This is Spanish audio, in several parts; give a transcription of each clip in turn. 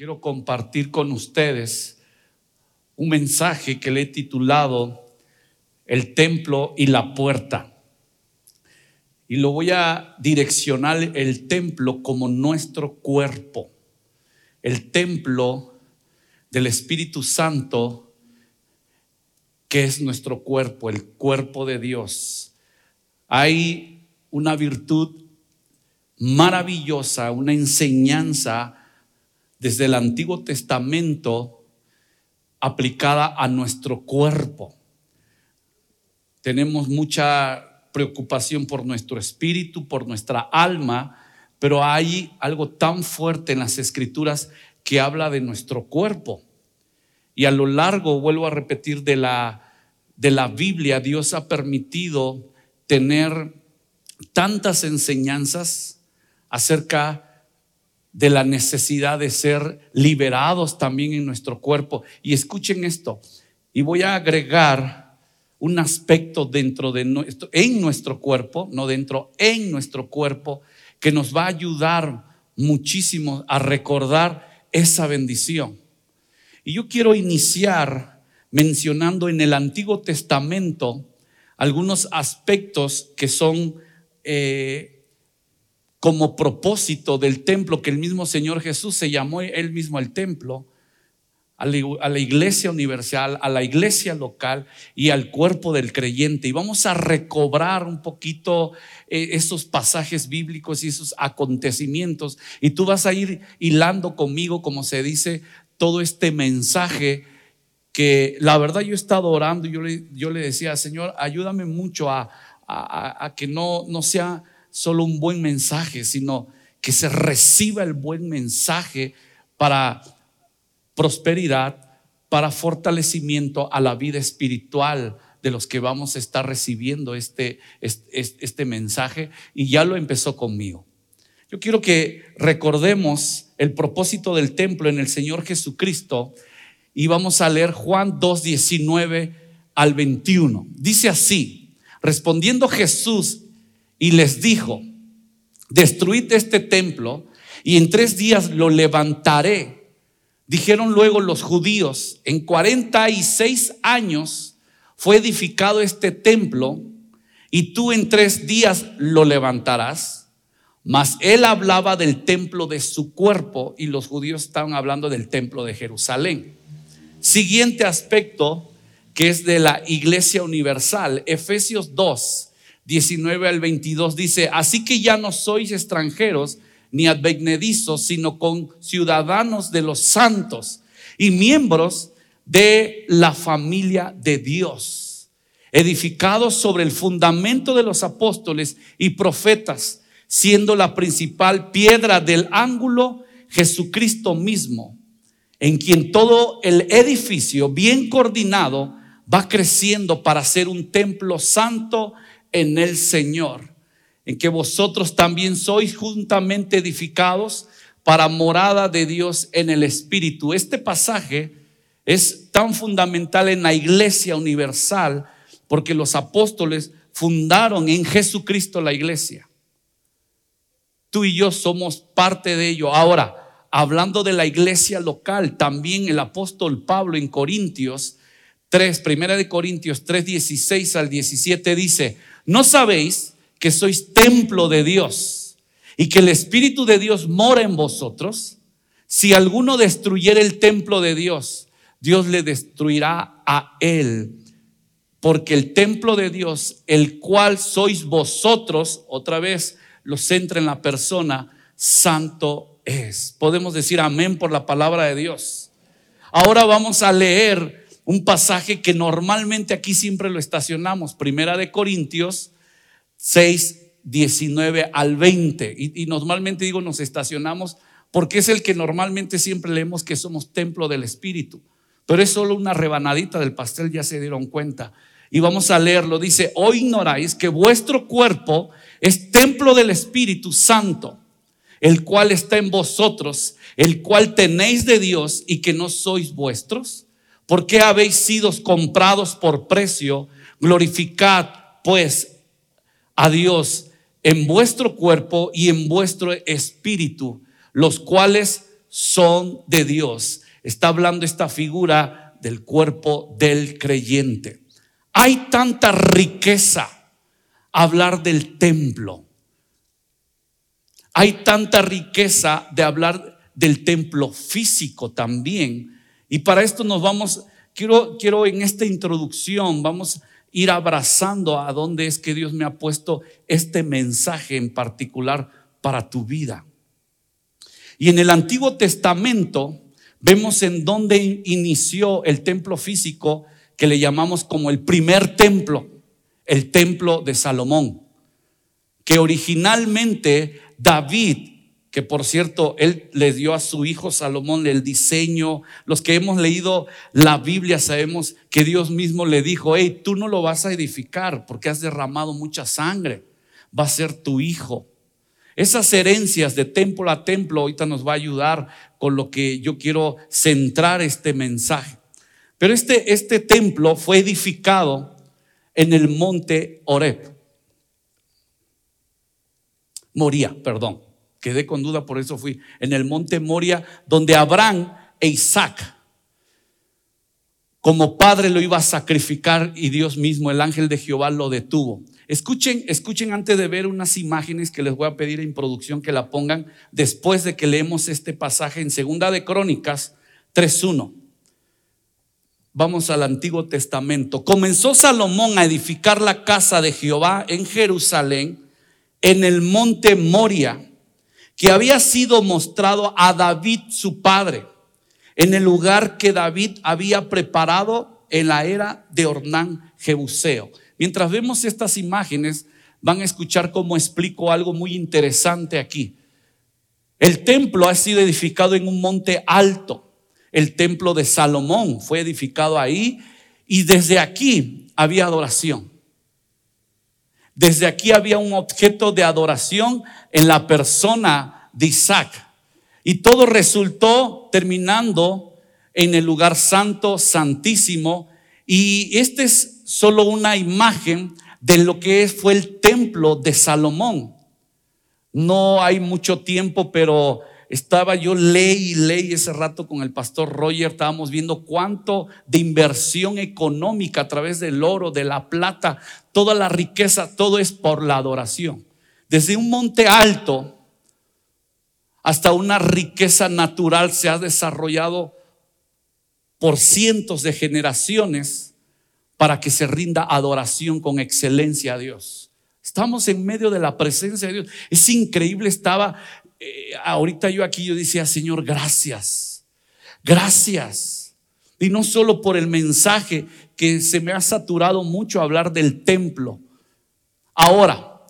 quiero compartir con ustedes un mensaje que le he titulado El templo y la puerta. Y lo voy a direccionar el templo como nuestro cuerpo. El templo del Espíritu Santo, que es nuestro cuerpo, el cuerpo de Dios. Hay una virtud maravillosa, una enseñanza desde el Antiguo Testamento aplicada a nuestro cuerpo. Tenemos mucha preocupación por nuestro espíritu, por nuestra alma, pero hay algo tan fuerte en las escrituras que habla de nuestro cuerpo. Y a lo largo, vuelvo a repetir, de la, de la Biblia, Dios ha permitido tener tantas enseñanzas acerca de la necesidad de ser liberados también en nuestro cuerpo. Y escuchen esto, y voy a agregar un aspecto dentro de nuestro, en nuestro cuerpo, no dentro, en nuestro cuerpo, que nos va a ayudar muchísimo a recordar esa bendición. Y yo quiero iniciar mencionando en el Antiguo Testamento algunos aspectos que son eh, como propósito del templo que el mismo Señor Jesús se llamó él mismo el templo, a la iglesia universal, a la iglesia local y al cuerpo del creyente. Y vamos a recobrar un poquito eh, esos pasajes bíblicos y esos acontecimientos. Y tú vas a ir hilando conmigo, como se dice, todo este mensaje que la verdad yo he estado orando y yo le, yo le decía, Señor, ayúdame mucho a, a que no, no sea solo un buen mensaje, sino que se reciba el buen mensaje para prosperidad, para fortalecimiento a la vida espiritual de los que vamos a estar recibiendo este, este, este, mensaje. Y ya lo empezó conmigo. Yo quiero que recordemos el propósito del templo en el Señor Jesucristo y vamos a leer Juan 2, 19 al 21. Dice así, respondiendo Jesús y les dijo, destruid este templo y en tres días lo levantaré. Dijeron luego los judíos, en 46 años fue edificado este templo y tú en tres días lo levantarás. Mas él hablaba del templo de su cuerpo y los judíos estaban hablando del templo de Jerusalén. Siguiente aspecto que es de la iglesia universal, Efesios 2, 19 al 22 dice, así que ya no sois extranjeros ni advenedizos, sino con ciudadanos de los santos y miembros de la familia de Dios, edificados sobre el fundamento de los apóstoles y profetas, siendo la principal piedra del ángulo Jesucristo mismo, en quien todo el edificio bien coordinado va creciendo para ser un templo santo en el Señor, en que vosotros también sois juntamente edificados para morada de Dios en el Espíritu. Este pasaje es tan fundamental en la iglesia universal porque los apóstoles fundaron en Jesucristo la iglesia. Tú y yo somos parte de ello. Ahora, hablando de la iglesia local, también el apóstol Pablo en Corintios 3, primera de Corintios 3, 16 al 17 dice, ¿No sabéis que sois templo de Dios y que el Espíritu de Dios mora en vosotros? Si alguno destruyera el templo de Dios, Dios le destruirá a él. Porque el templo de Dios, el cual sois vosotros, otra vez lo centra en la persona, santo es. Podemos decir amén por la palabra de Dios. Ahora vamos a leer un pasaje que normalmente aquí siempre lo estacionamos, Primera de Corintios 6, 19 al 20. Y, y, normalmente digo nos estacionamos porque es el que normalmente siempre leemos que somos templo del Espíritu. Pero es solo una rebanadita del pastel, ya se dieron cuenta. Y vamos a leerlo. Dice, hoy ignoráis que vuestro cuerpo es templo del Espíritu Santo, el cual está en vosotros, el cual tenéis de Dios y que no sois vuestros ¿Por qué habéis sido comprados por precio? Glorificad pues a Dios en vuestro cuerpo y en vuestro espíritu, los cuales son de Dios. Está hablando esta figura del cuerpo del creyente. Hay tanta riqueza hablar del templo. Hay tanta riqueza de hablar del templo físico también. Y para esto nos vamos, quiero, quiero en esta introducción, vamos ir abrazando a dónde es que Dios me ha puesto este mensaje en particular para tu vida. Y en el Antiguo Testamento vemos en dónde inició el templo físico que le llamamos como el primer templo, el templo de Salomón, que originalmente David, que por cierto, él le dio a su hijo Salomón el diseño. Los que hemos leído la Biblia sabemos que Dios mismo le dijo, hey, tú no lo vas a edificar porque has derramado mucha sangre, va a ser tu hijo. Esas herencias de templo a templo ahorita nos va a ayudar con lo que yo quiero centrar este mensaje. Pero este, este templo fue edificado en el monte Oreb. Moría, perdón. Quedé con duda, por eso fui. En el monte Moria, donde Abraham e Isaac, como padre lo iba a sacrificar y Dios mismo, el ángel de Jehová, lo detuvo. Escuchen, escuchen antes de ver unas imágenes que les voy a pedir en producción que la pongan después de que leemos este pasaje en Segunda de Crónicas 3.1. Vamos al Antiguo Testamento. Comenzó Salomón a edificar la casa de Jehová en Jerusalén, en el monte Moria, que había sido mostrado a David su padre, en el lugar que David había preparado en la era de Ornán Jebuseo. Mientras vemos estas imágenes, van a escuchar cómo explico algo muy interesante aquí. El templo ha sido edificado en un monte alto. El templo de Salomón fue edificado ahí y desde aquí había adoración. Desde aquí había un objeto de adoración en la persona de Isaac. Y todo resultó terminando en el lugar santo, santísimo. Y este es solo una imagen de lo que fue el templo de Salomón. No hay mucho tiempo, pero estaba yo ley y ley ese rato con el pastor Roger, estábamos viendo cuánto de inversión económica a través del oro, de la plata, toda la riqueza, todo es por la adoración. Desde un monte alto hasta una riqueza natural se ha desarrollado por cientos de generaciones para que se rinda adoración con excelencia a Dios. Estamos en medio de la presencia de Dios. Es increíble, estaba, eh, ahorita yo aquí, yo decía, Señor, gracias, gracias. Y no solo por el mensaje que se me ha saturado mucho hablar del templo. Ahora,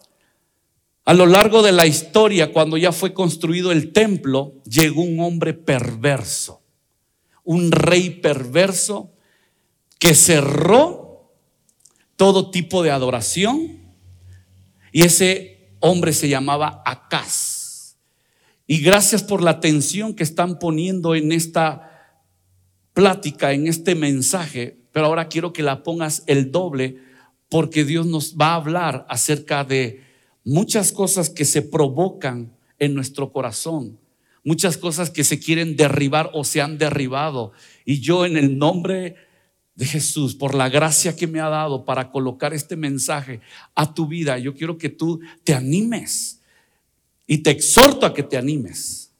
a lo largo de la historia, cuando ya fue construido el templo, llegó un hombre perverso, un rey perverso que cerró todo tipo de adoración y ese hombre se llamaba Acaz. Y gracias por la atención que están poniendo en esta plática, en este mensaje, pero ahora quiero que la pongas el doble porque Dios nos va a hablar acerca de muchas cosas que se provocan en nuestro corazón, muchas cosas que se quieren derribar o se han derribado. Y yo en el nombre de Jesús, por la gracia que me ha dado para colocar este mensaje a tu vida, yo quiero que tú te animes y te exhorto a que te animes.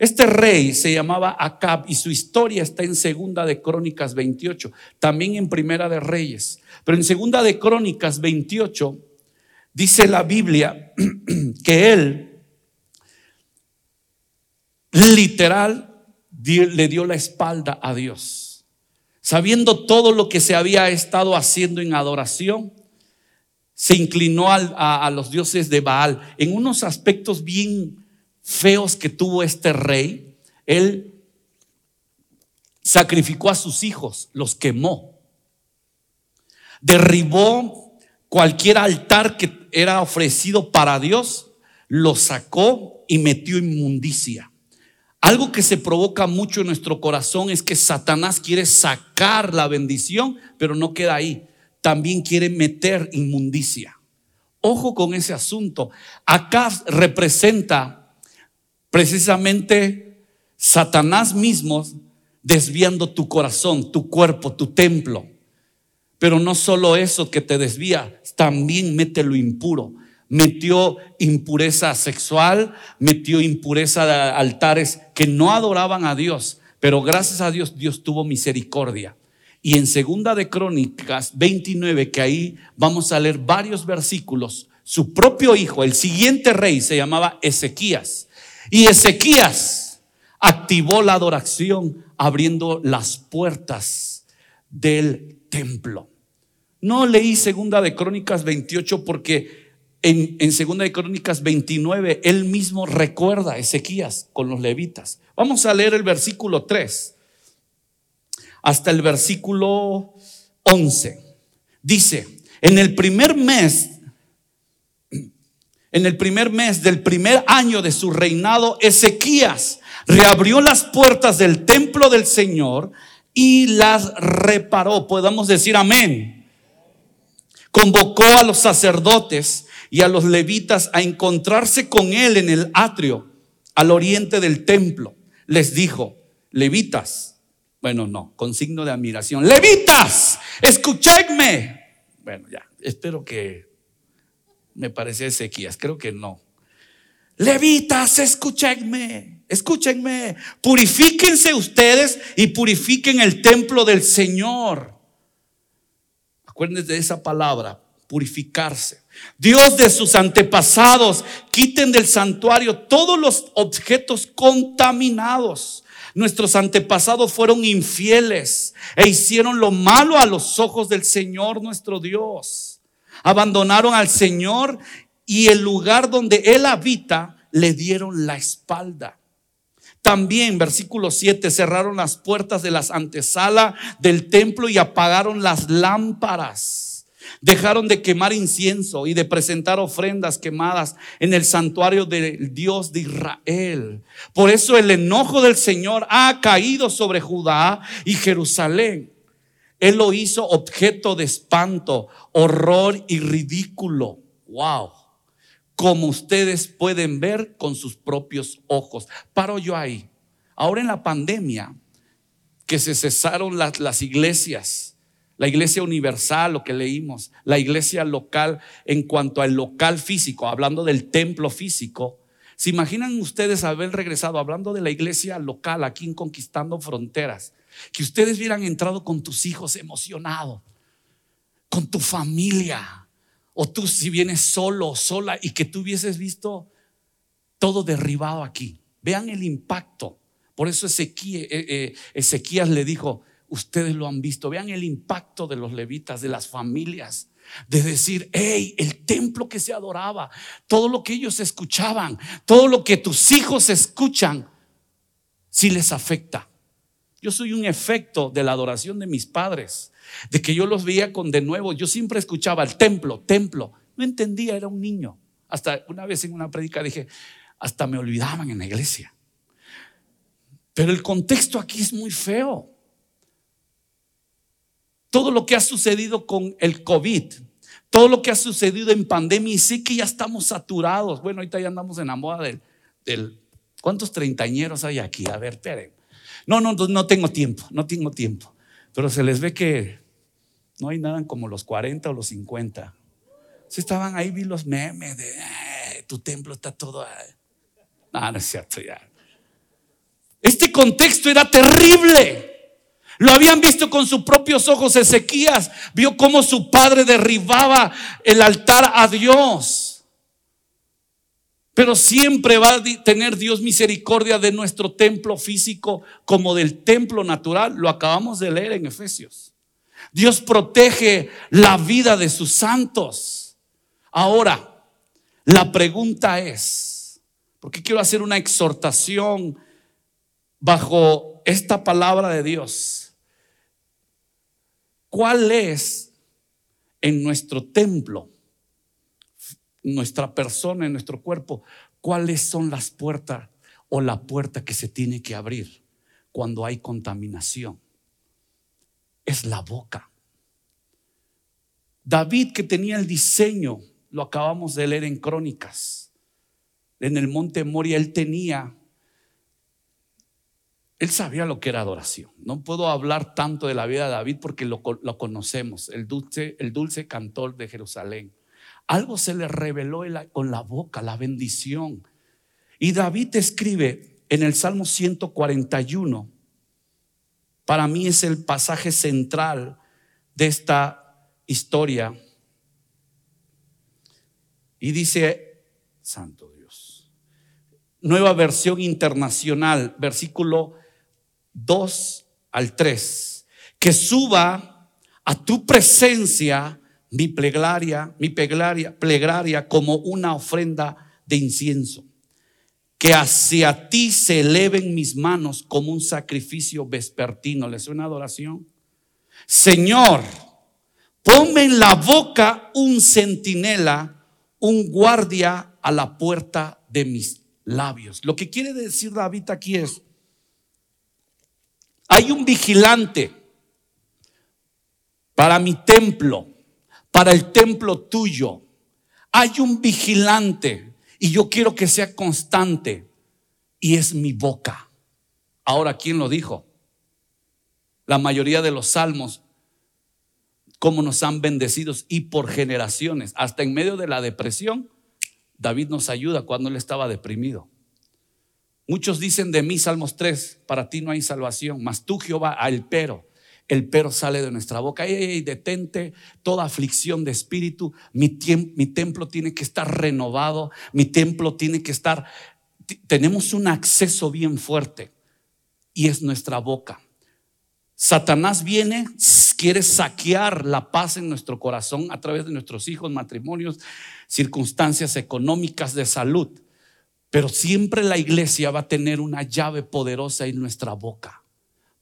Este rey se llamaba Acab y su historia está en Segunda de Crónicas 28, también en Primera de Reyes. Pero en Segunda de Crónicas 28 dice la Biblia que él literal le dio la espalda a Dios sabiendo todo lo que se había estado haciendo en adoración, se inclinó a, a, los dioses de Baal. En unos aspectos bien feos que tuvo este rey, él sacrificó a sus hijos, los quemó, derribó cualquier altar que era ofrecido para Dios, lo sacó y metió inmundicia. Algo que se provoca mucho en nuestro corazón es que Satanás quiere sacar la bendición, pero no queda ahí. También quiere meter inmundicia. Ojo con ese asunto. Acá representa precisamente Satanás mismo desviando tu corazón, tu cuerpo, tu templo. Pero no solo eso que te desvía, también mete lo impuro. Metió impureza sexual, metió impureza de altares que no adoraban a Dios, pero gracias a Dios Dios tuvo misericordia. Y en Segunda de Crónicas 29, que ahí vamos a leer varios versículos, su propio hijo, el siguiente rey, se llamaba Ezequías. Y Ezequías activó la adoración abriendo las puertas del templo. No leí Segunda de Crónicas 28 porque en, Segunda de Crónicas 29 él mismo recuerda a Ezequías con los levitas. Vamos a leer el versículo 3 hasta el versículo 11. Dice, en el primer mes, en el primer mes del primer año de su reinado, Ezequías reabrió las puertas del templo del Señor y las reparó. Podemos decir amén. Convocó a los sacerdotes y a los levitas a encontrarse con él en el atrio al oriente del templo. Les dijo, levitas, bueno, no, con signo de admiración. Levitas, escuchadme. Bueno, ya, espero que me parece Ezequías, creo que no. Levitas, escúchenme, escúchenme. Purifíquense ustedes y purifiquen el templo del Señor. Acuérdense de esa palabra, purificarse. Dios de sus antepasados, quiten del santuario todos los objetos contaminados Nuestros antepasados fueron infieles e hicieron lo malo a los ojos del Señor nuestro Dios. Abandonaron al Señor y el lugar donde Él habita le dieron la espalda. También, versículo 7, cerraron las puertas de las antesala del templo y apagaron las lámparas. Dejaron de quemar incienso y de presentar ofrendas quemadas en el santuario del Dios de Israel. Por eso el enojo del Señor ha caído sobre Judá y Jerusalén. Él lo hizo objeto de espanto, horror y ridículo. Wow. Como ustedes pueden ver con sus propios ojos. Paro yo ahí. Ahora en la pandemia, que se cesaron las, las iglesias, la iglesia universal, lo que leímos, la iglesia local en cuanto al local físico, hablando del templo físico. ¿Se imaginan ustedes haber regresado hablando de la iglesia local aquí en Conquistando Fronteras? Que ustedes hubieran entrado con tus hijos emocionados, con tu familia, o tú si vienes solo sola y que tú hubieses visto todo derribado aquí. Vean el impacto. Por eso Ezequiel, eh, eh, Ezequías le dijo, Ustedes lo han visto. Vean el impacto de los levitas, de las familias. De decir, hey, el templo que se adoraba, todo lo que ellos escuchaban, todo lo que tus hijos escuchan, si les afecta. Yo soy un efecto de la adoración de mis padres, de que yo los veía con de nuevo. Yo siempre escuchaba el templo, templo. No entendía, era un niño. Hasta una vez en una predica dije, hasta me olvidaban en la iglesia. Pero el contexto aquí es muy feo todo lo que ha sucedido con el COVID, todo lo que ha sucedido en pandemia, y sí que ya estamos saturados. Bueno, ahorita ya andamos en la moda del, ¿cuántos treintañeros hay aquí? A ver, esperen. No, no, no tengo tiempo, no tengo tiempo. Pero se les ve que no hay nada como los 40 o los 50. Si estaban ahí, vi los memes de tu templo está todo. No, no es cierto ya. Este contexto era terrible. Lo habían visto con sus propios ojos. Ezequías vio cómo su padre derribaba el altar a Dios. Pero siempre va a tener Dios misericordia de nuestro templo físico como del templo natural. Lo acabamos de leer en Efesios. Dios protege la vida de sus santos. Ahora, la pregunta es, porque quiero hacer una exhortación bajo esta palabra de Dios. ¿Cuál es en nuestro templo, nuestra persona, en nuestro cuerpo, cuáles son las puertas o la puerta que se tiene que abrir cuando hay contaminación? Es la boca. David que tenía el diseño, lo acabamos de leer en Crónicas, en el monte Moria, él tenía Él sabía lo que era adoración. No puedo hablar tanto de la vida de David porque lo, conocemos, el dulce, el dulce cantor de Jerusalén. Algo se le reveló con la boca, la bendición. Y David escribe en el Salmo 141, para mí es el pasaje central de esta historia. Y dice, Santo Dios, nueva versión internacional, versículo 2 al 3, que suba a tu presencia mi plegaria, mi plegaria, plegaria como una ofrenda de incienso. Que hacia ti se eleven mis manos como un sacrificio vespertino. ¿Le suena adoración? Señor, ponme en la boca un centinela, un guardia a la puerta de mis labios. Lo que quiere decir David aquí es, hay un vigilante para mi templo, para el templo tuyo. Hay un vigilante y yo quiero que sea constante y es mi boca. Ahora, ¿quién lo dijo? La mayoría de los salmos, cómo nos han bendecido y por generaciones, hasta en medio de la depresión, David nos ayuda cuando él estaba deprimido. Muchos dicen de mí, Salmos 3, para ti no hay salvación, mas tú Jehová, al pero, el pero sale de nuestra boca. Ey, detente toda aflicción de espíritu. Mi, mi templo tiene que estar renovado, mi templo tiene que estar, tenemos un acceso bien fuerte y es nuestra boca. Satanás viene, quiere saquear la paz en nuestro corazón a través de nuestros hijos, matrimonios, circunstancias económicas de salud. Pero siempre la iglesia va a tener una llave poderosa en nuestra boca.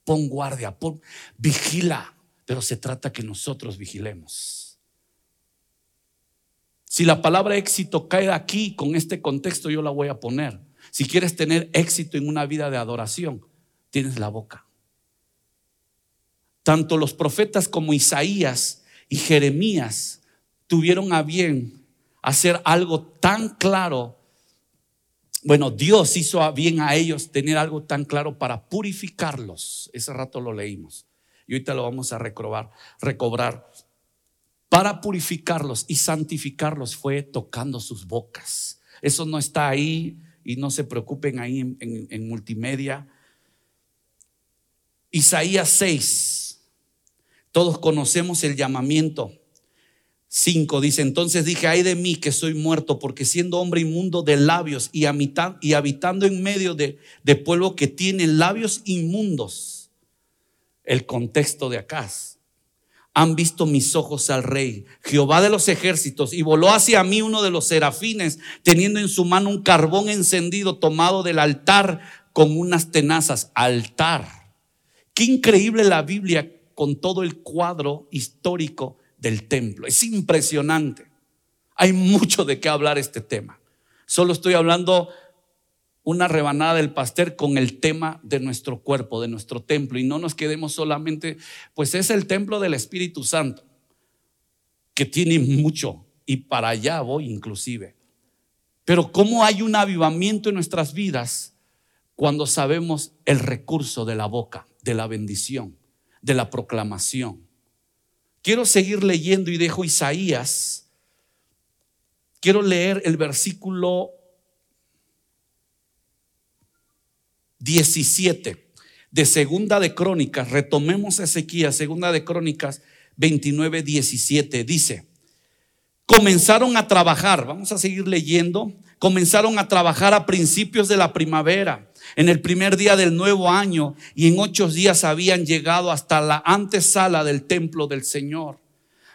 Pon guardia, pon, vigila, pero se trata que nosotros vigilemos. Si la palabra éxito cae aquí, con este contexto yo la voy a poner. Si quieres tener éxito en una vida de adoración, tienes la boca. Tanto los profetas como Isaías y Jeremías tuvieron a bien hacer algo tan claro bueno, Dios hizo bien a ellos tener algo tan claro para purificarlos. Ese rato lo leímos. Y ahorita lo vamos a recobrar. recobrar. Para purificarlos y santificarlos fue tocando sus bocas. Eso no está ahí y no se preocupen ahí en, en multimedia. Isaías 6. Todos conocemos el llamamiento 5 dice, entonces dije, ay de mí que soy muerto, porque siendo hombre inmundo de labios y, habitando en medio de, de, pueblo que tiene labios inmundos, el contexto de acá, han visto mis ojos al rey, Jehová de los ejércitos, y voló hacia mí uno de los serafines, teniendo en su mano un carbón encendido tomado del altar con unas tenazas, altar. Qué increíble la Biblia con todo el cuadro histórico del templo. Es impresionante. Hay mucho de qué hablar este tema. Solo estoy hablando una rebanada del pastel con el tema de nuestro cuerpo, de nuestro templo. Y no nos quedemos solamente, pues es el templo del Espíritu Santo, que tiene mucho. Y para allá voy inclusive. Pero cómo hay un avivamiento en nuestras vidas cuando sabemos el recurso de la boca, de la bendición, de la proclamación. Quiero seguir leyendo y dejo Isaías. Quiero leer el versículo 17 de Segunda de Crónicas. Retomemos Ezequiel, Segunda de Crónicas 29, 17. Dice, comenzaron a trabajar, vamos a seguir leyendo, comenzaron a trabajar a principios de la primavera en el primer día del nuevo año y en ocho días habían llegado hasta la antesala del templo del Señor.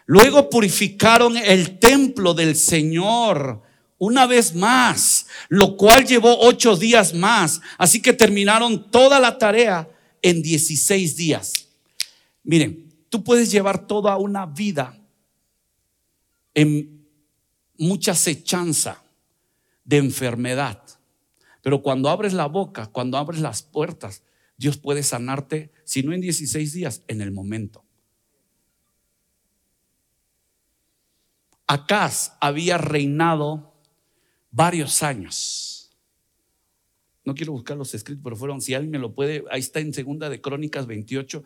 Luego purificaron el templo del Señor una vez más, lo cual llevó ocho días más. Así que terminaron toda la tarea en 16 días. Miren, tú puedes llevar toda una vida en mucha acechanza de enfermedad pero cuando abres la boca, cuando abres las puertas, Dios puede sanarte, si no en 16 días, en el momento. Acaz había reinado varios años. No quiero buscar los escritos, pero fueron, si alguien me lo puede, ahí está en segunda de Crónicas 28.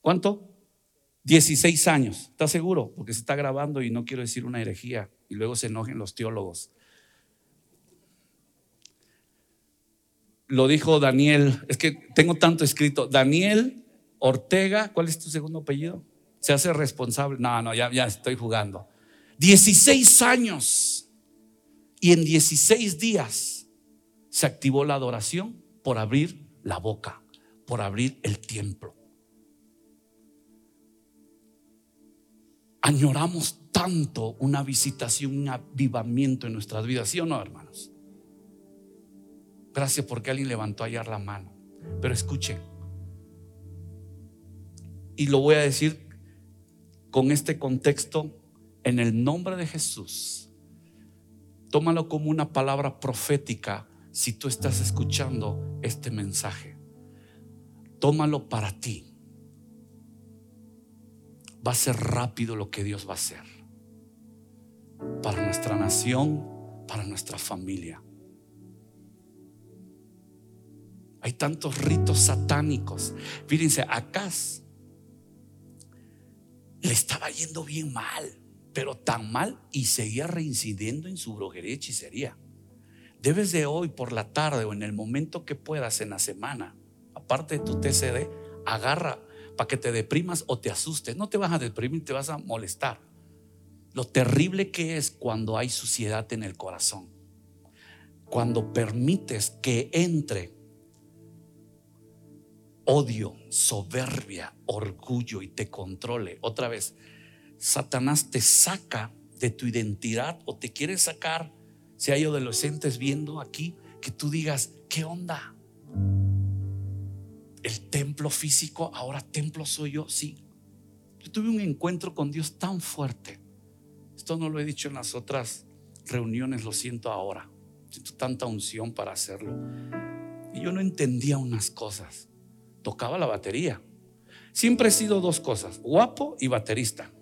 ¿Cuánto? 16 años. ¿Estás seguro? Porque se está grabando y no quiero decir una herejía y luego se enojen los teólogos. Lo dijo Daniel, es que tengo tanto escrito. Daniel Ortega, ¿cuál es tu segundo apellido? Se hace responsable. No, no, ya, ya estoy jugando. 16 años. Y en 16 días se activó la adoración por abrir la boca, por abrir el templo. Añoramos tanto una visitación, un avivamiento en nuestras vidas, ¿sí o no, hermanos? Gracias porque alguien levantó ayer la mano. Pero escuchen, y lo voy a decir con este contexto, en el nombre de Jesús, tómalo como una palabra profética si tú estás escuchando este mensaje. Tómalo para ti. Va a ser rápido lo que Dios va a hacer. Para nuestra nación, para nuestra familia. Hay tantos ritos satánicos. Fíjense, acá le estaba yendo bien mal, pero tan mal y seguía reincidiendo en su brujería y hechicería. Debes de hoy por la tarde o en el momento que puedas en la semana, aparte de tu TCD, agarra para que te deprimas o te asustes. No te vas a deprimir, te vas a molestar. Lo terrible que es cuando hay suciedad en el corazón. Cuando permites que entre odio, soberbia, orgullo y te controle. Otra vez, Satanás te saca de tu identidad o te quiere sacar si hay adolescentes viendo aquí, que tú digas, ¿qué onda? El templo físico, ahora templo soy yo, sí. Yo tuve un encuentro con Dios tan fuerte. Esto no lo he dicho en las otras reuniones, lo siento ahora. Siento tanta unción para hacerlo. Y yo no entendía unas cosas. Tocaba la batería. Siempre he sido dos cosas, guapo y baterista.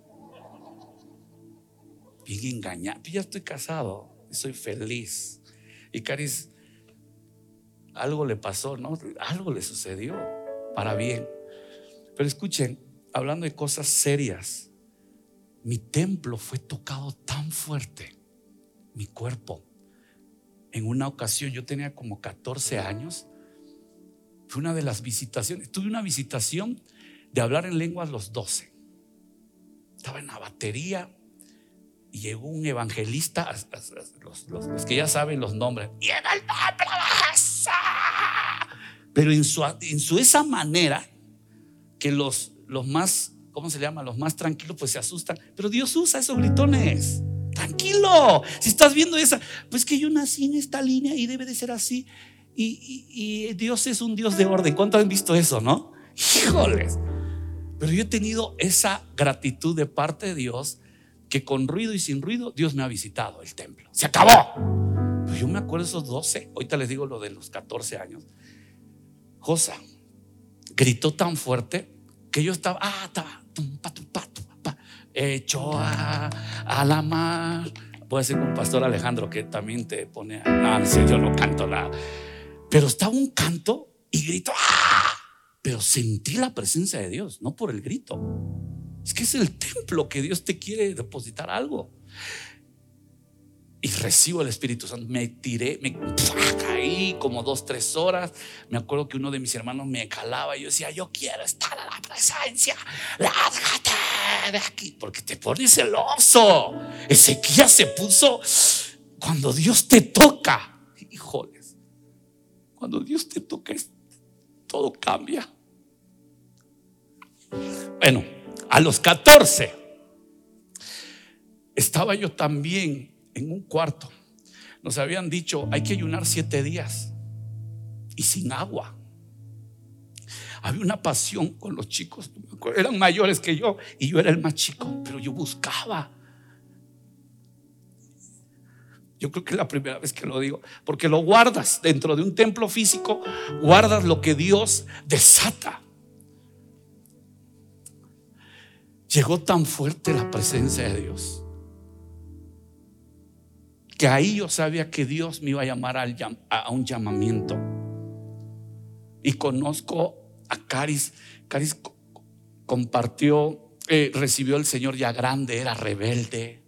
Bien engañado. Ya estoy casado soy feliz. Y Caris, algo le pasó, ¿no? Algo le sucedió para bien. Pero escuchen, hablando de cosas serias, mi templo fue tocado tan fuerte, mi cuerpo. En una ocasión, yo tenía como 14 años, fue una de las visitaciones, tuve una visitación de hablar en lenguas los 12. Estaba en la batería, llegó un evangelista, los, que ya saben los nombres, pero en su, en su esa manera, que los, los más, ¿cómo se llama? Los más tranquilos pues se asustan, pero Dios usa esos gritones. Tranquilo, si estás viendo esa, pues que yo nací en esta línea y debe de ser así. Y, Dios es un Dios de orden. ¿Cuántos han visto eso, no? Híjoles. Pero yo he tenido esa gratitud de parte de Dios que con ruido y sin ruido Dios me ha visitado el templo. Se acabó. Pero yo me acuerdo esos 12, ahorita les digo lo de los 14 años. Josa gritó tan fuerte que yo estaba, ah, estaba, hecho a, la mar. Puede ser con pastor Alejandro que también te pone, no, no yo no canto nada. Pero estaba un canto y gritó, ¡ah! Pero sentí la presencia de Dios, no por el grito. Es que es el templo que Dios te quiere depositar algo. Y recibo el Espíritu Santo. Me tiré, me caí como dos, tres horas. Me acuerdo que uno de mis hermanos me calaba y yo decía, yo quiero estar en la presencia. Lárgate de aquí. Porque te pones celoso. Ezequiel se puso cuando Dios te toca. Cuando Dios te toca, todo cambia. Bueno a los 14 estaba yo también en un cuarto. Nos habían dicho, hay que ayunar siete días y sin agua. Había una pasión con los chicos, eran mayores que yo y yo era el más chico, pero yo buscaba. Yo creo que es la primera vez que lo digo, porque lo guardas dentro de un templo físico, guardas lo que Dios desata. Llegó tan fuerte la presencia de Dios que ahí yo sabía que Dios me iba a llamar a un llamamiento. Y conozco a Caris. Caris compartió, eh, recibió el Señor ya grande, era rebelde,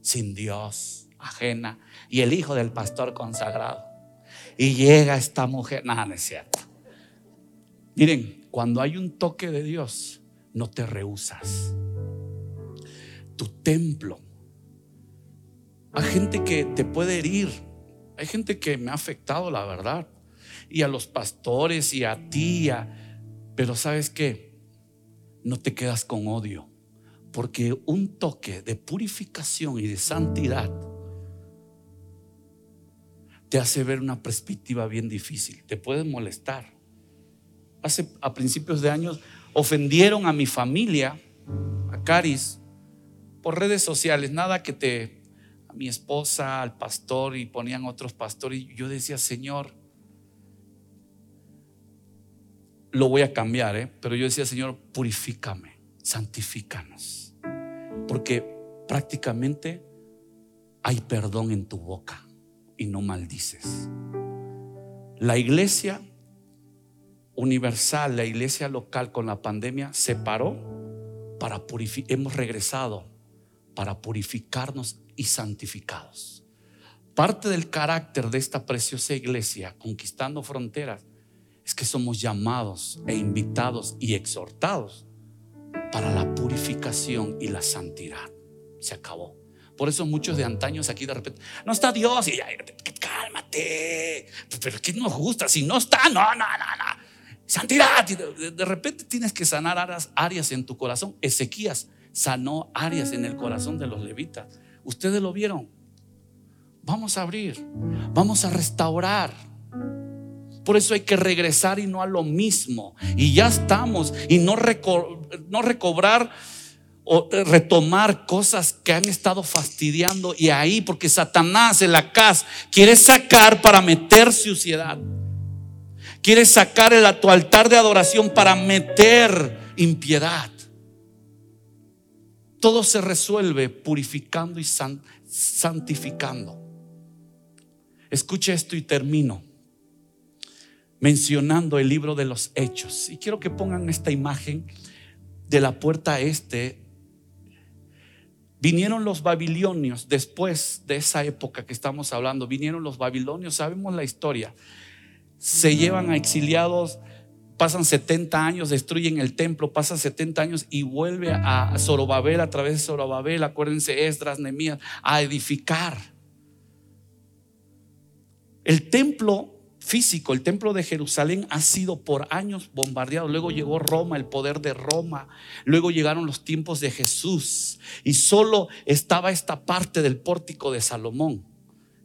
sin Dios, ajena. Y el hijo del pastor consagrado. Y llega esta mujer. Nada, no es cierto. Miren, cuando hay un toque de Dios, no te rehusas. Tu templo. Hay gente que te puede herir. Hay gente que me ha afectado, la verdad. Y a los pastores y a ti. Pero sabes qué? No te quedas con odio. Porque un toque de purificación y de santidad te hace ver una perspectiva bien difícil. Te puede molestar hace a principios de años ofendieron a mi familia, a Caris, por redes sociales, nada que te a mi esposa, al pastor y ponían otros pastores y yo decía, "Señor, lo voy a cambiar, ¿eh? pero yo decía, Señor, purifícame, santifícanos. Porque prácticamente hay perdón en tu boca y no maldices. La iglesia universal, la iglesia local con la pandemia se paró para purificar, hemos regresado para purificarnos y santificados. Parte del carácter de esta preciosa iglesia, conquistando fronteras, es que somos llamados e invitados y exhortados para la purificación y la santidad. Se acabó. Por eso muchos de antaños aquí de repente, no está Dios, y cálmate, pero ¿qué nos gusta? Si no está, no, no, no, no. Santidad. de, repente tienes que sanar áreas, en tu corazón. Ezequías sanó áreas en el corazón de los levitas. Ustedes lo vieron. Vamos a abrir. Vamos a restaurar. Por eso hay que regresar y no a lo mismo. Y ya estamos. Y no recobrar o retomar cosas que han estado fastidiando. Y ahí, porque Satanás en la casa quiere sacar para meter suciedad. Quieres sacar el, tu altar de adoración para meter impiedad. Todo se resuelve purificando y santificando. Escuche esto y termino mencionando el libro de los hechos. Y quiero que pongan esta imagen de la puerta este. Vinieron los babilonios después de esa época que estamos hablando. Vinieron los babilonios, sabemos la historia se llevan a exiliados, pasan 70 años, destruyen el templo, pasan 70 años y vuelve a Zorobabel, a través de Zorobabel, acuérdense, Esdras, Nemías, a edificar. El templo físico, el templo de Jerusalén ha sido por años bombardeado. Luego llegó Roma, el poder de Roma. Luego llegaron los tiempos de Jesús. Y solo estaba esta parte del pórtico de Salomón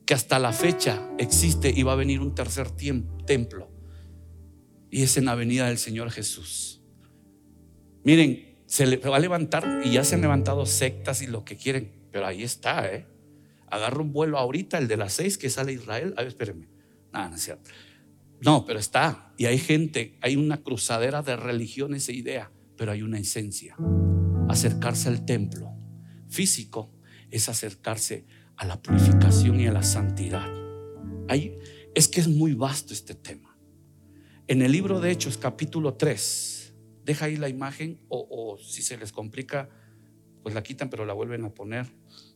que hasta la fecha existe y va a venir un tercer templo. Y es en la avenida del Señor Jesús. Miren, se le va a levantar y ya se han levantado sectas y lo que quieren, pero ahí está, ¿eh? Agarra un vuelo ahorita, el de las seis que sale Israel. A ver, espérenme. No es cierto. No, pero está. Y hay gente, hay una cruzadera de religiones e idea, pero hay una esencia. Acercarse al templo físico es acercarse a la purificación y a la santidad. Ahí es que es muy vasto este tema. En el libro de Hechos, capítulo 3, deja ahí la imagen o, o si se les complica, pues la quitan, pero la vuelven a poner.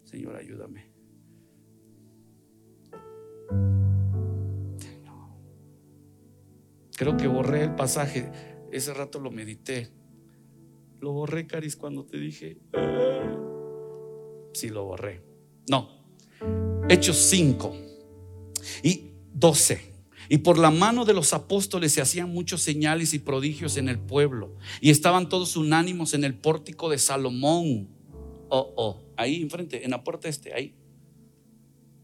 Señor, ayúdame. Creo que borré el pasaje. Ese rato lo medité. Lo borré, Caris, cuando te dije. Ah". Sí, lo borré. No, Hechos 5 y 12. Y por la mano de los apóstoles se hacían muchos señales y prodigios en el pueblo. Y estaban todos unánimos en el pórtico de Salomón. Oh, oh, ahí enfrente, en la puerta este, ahí.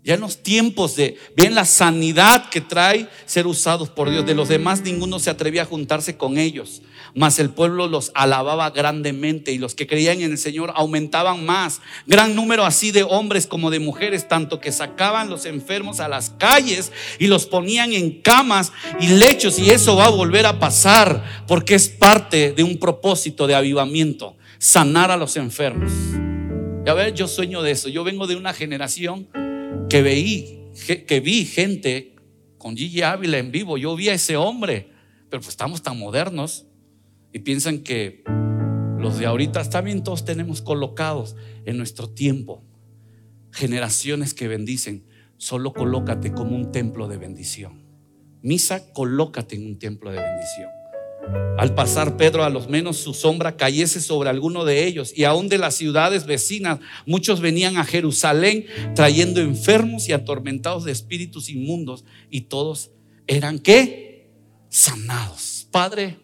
Ya en los tiempos de, ven la sanidad que trae ser usados por Dios. De los demás ninguno se atrevía a juntarse con ellos. Mas el pueblo los alababa grandemente y los que creían en el Señor aumentaban más. Gran número así de hombres como de mujeres, tanto que sacaban los enfermos a las calles y los ponían en camas y lechos. Y eso va a volver a pasar porque es parte de un propósito de avivamiento, sanar a los enfermos. Ya ver, yo sueño de eso. Yo vengo de una generación que veí, que vi gente con Gigi Ávila en vivo. Yo vi a ese hombre, pero pues estamos tan modernos y piensan que los de ahorita, bien, todos tenemos colocados en nuestro tiempo generaciones que bendicen. Solo colócate como un templo de bendición. Misa, colócate en un templo de bendición. Al pasar Pedro, a los menos su sombra cayese sobre alguno de ellos, y aún de las ciudades vecinas, muchos venían a Jerusalén trayendo enfermos y atormentados de espíritus inmundos, y todos eran qué? Sanados. Padre,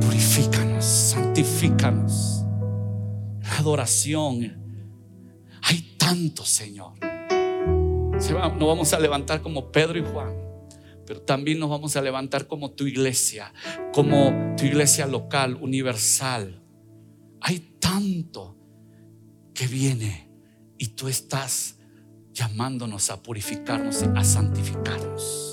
purifícanos, santifícanos. La adoración. Hay tanto, Señor. No vamos a levantar como Pedro y Juan pero también nos vamos a levantar como tu iglesia, como tu iglesia local, universal. Hay tanto que viene y tú estás llamándonos a purificarnos, a santificarnos.